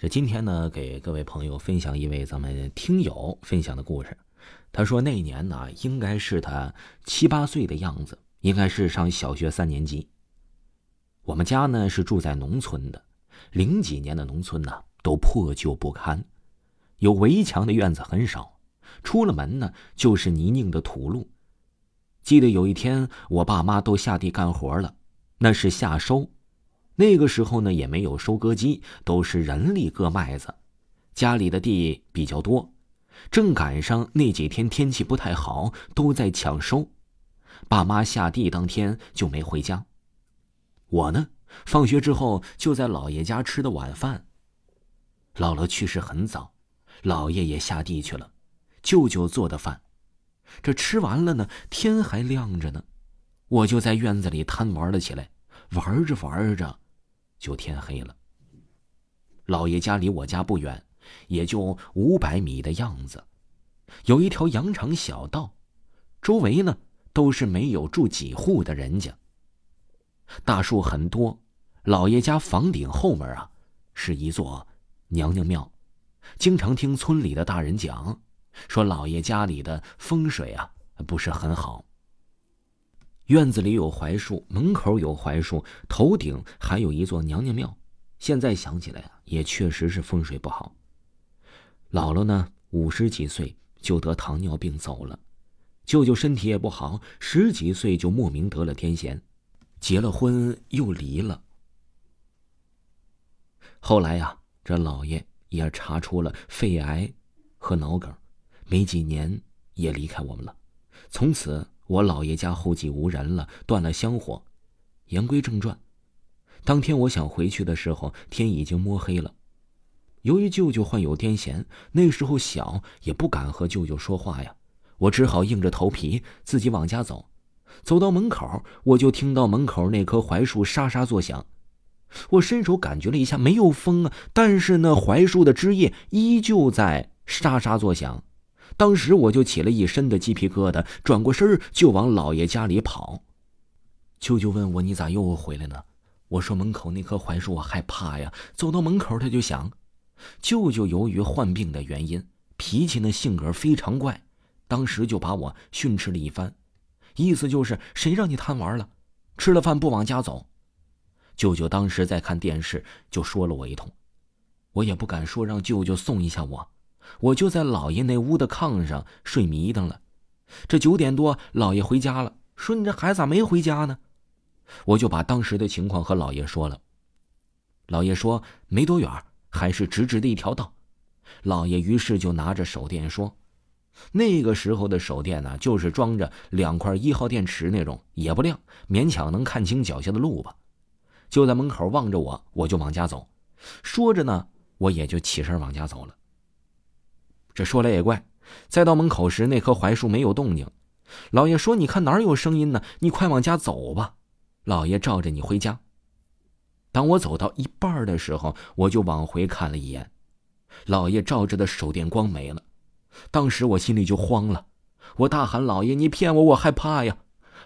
这今天呢，给各位朋友分享一位咱们听友分享的故事。他说那年呢，应该是他七八岁的样子，应该是上小学三年级。我们家呢是住在农村的，零几年的农村呢都破旧不堪，有围墙的院子很少，出了门呢就是泥泞的土路。记得有一天，我爸妈都下地干活了，那是夏收。那个时候呢，也没有收割机，都是人力割麦子。家里的地比较多，正赶上那几天天气不太好，都在抢收。爸妈下地当天就没回家。我呢，放学之后就在姥爷家吃的晚饭。姥姥去世很早，姥爷也下地去了，舅舅做的饭。这吃完了呢，天还亮着呢，我就在院子里贪玩了起来。玩着玩着。就天黑了。老爷家离我家不远，也就五百米的样子，有一条羊肠小道，周围呢都是没有住几户的人家。大树很多，老爷家房顶后面啊是一座娘娘庙，经常听村里的大人讲，说老爷家里的风水啊不是很好。院子里有槐树，门口有槐树，头顶还有一座娘娘庙。现在想起来啊，也确实是风水不好。姥姥呢，五十几岁就得糖尿病走了，舅舅身体也不好，十几岁就莫名得了癫痫，结了婚又离了。后来呀，这姥爷也查出了肺癌和脑梗，没几年也离开我们了，从此。我姥爷家后继无人了，断了香火。言归正传，当天我想回去的时候，天已经摸黑了。由于舅舅患有癫痫，那时候小也不敢和舅舅说话呀，我只好硬着头皮自己往家走。走到门口，我就听到门口那棵槐树沙沙作响。我伸手感觉了一下，没有风啊，但是那槐树的枝叶依旧在沙沙作响。当时我就起了一身的鸡皮疙瘩，转过身就往老爷家里跑。舅舅问我：“你咋又回来呢？”我说：“门口那棵槐树，我害怕呀。”走到门口，他就想，舅舅由于患病的原因，脾气呢性格非常怪，当时就把我训斥了一番，意思就是谁让你贪玩了，吃了饭不往家走。舅舅当时在看电视，就说了我一通，我也不敢说让舅舅送一下我。我就在老爷那屋的炕上睡迷瞪了，这九点多，老爷回家了，说你这孩子咋没回家呢？我就把当时的情况和老爷说了。老爷说没多远，还是直直的一条道。老爷于是就拿着手电说：“那个时候的手电呢，就是装着两块一号电池那种，也不亮，勉强能看清脚下的路吧。”就在门口望着我，我就往家走。说着呢，我也就起身往家走了。这说来也怪，再到门口时，那棵槐树没有动静。老爷说：“你看哪儿有声音呢？你快往家走吧。”老爷照着你回家。当我走到一半的时候，我就往回看了一眼，老爷照着的手电光没了。当时我心里就慌了，我大喊：“老爷，你骗我，我害怕呀！”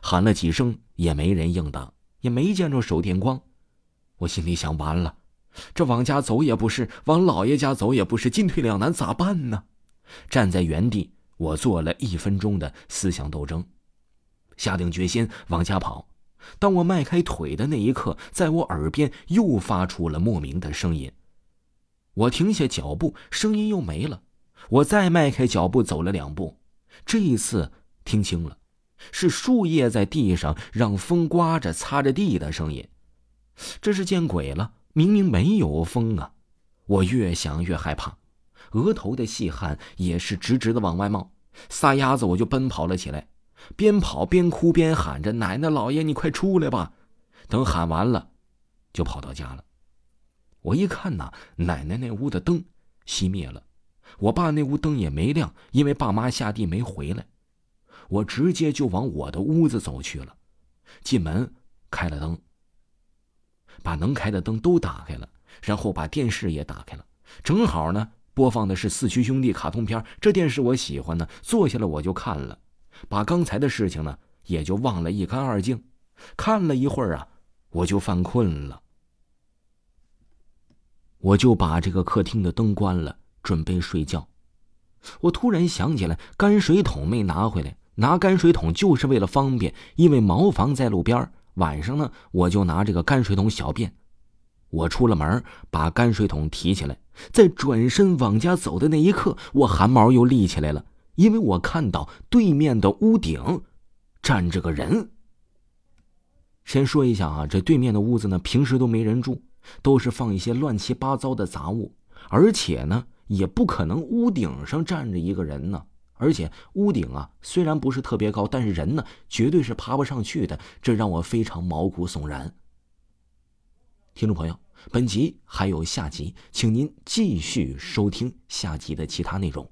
喊了几声也没人应答，也没见着手电光。我心里想：完了，这往家走也不是，往老爷家走也不是，进退两难，咋办呢？站在原地，我做了一分钟的思想斗争，下定决心往家跑。当我迈开腿的那一刻，在我耳边又发出了莫名的声音。我停下脚步，声音又没了。我再迈开脚步走了两步，这一次听清了，是树叶在地上让风刮着擦着地的声音。这是见鬼了！明明没有风啊！我越想越害怕。额头的细汗也是直直的往外冒，撒丫子我就奔跑了起来，边跑边哭边喊着：“奶奶、姥爷，你快出来吧！”等喊完了，就跑到家了。我一看呐，奶奶那屋的灯熄灭了，我爸那屋灯也没亮，因为爸妈下地没回来。我直接就往我的屋子走去了，进门开了灯，把能开的灯都打开了，然后把电视也打开了，正好呢。播放的是四驱兄弟卡通片，这电视我喜欢呢，坐下来我就看了，把刚才的事情呢也就忘了一干二净。看了一会儿啊，我就犯困了。我就把这个客厅的灯关了，准备睡觉。我突然想起来，泔水桶没拿回来。拿泔水桶就是为了方便，因为茅房在路边晚上呢，我就拿这个泔水桶小便。我出了门，把泔水桶提起来，在转身往家走的那一刻，我汗毛又立起来了，因为我看到对面的屋顶站着个人。先说一下啊，这对面的屋子呢，平时都没人住，都是放一些乱七八糟的杂物，而且呢，也不可能屋顶上站着一个人呢。而且屋顶啊，虽然不是特别高，但是人呢，绝对是爬不上去的，这让我非常毛骨悚然。听众朋友，本集还有下集，请您继续收听下集的其他内容。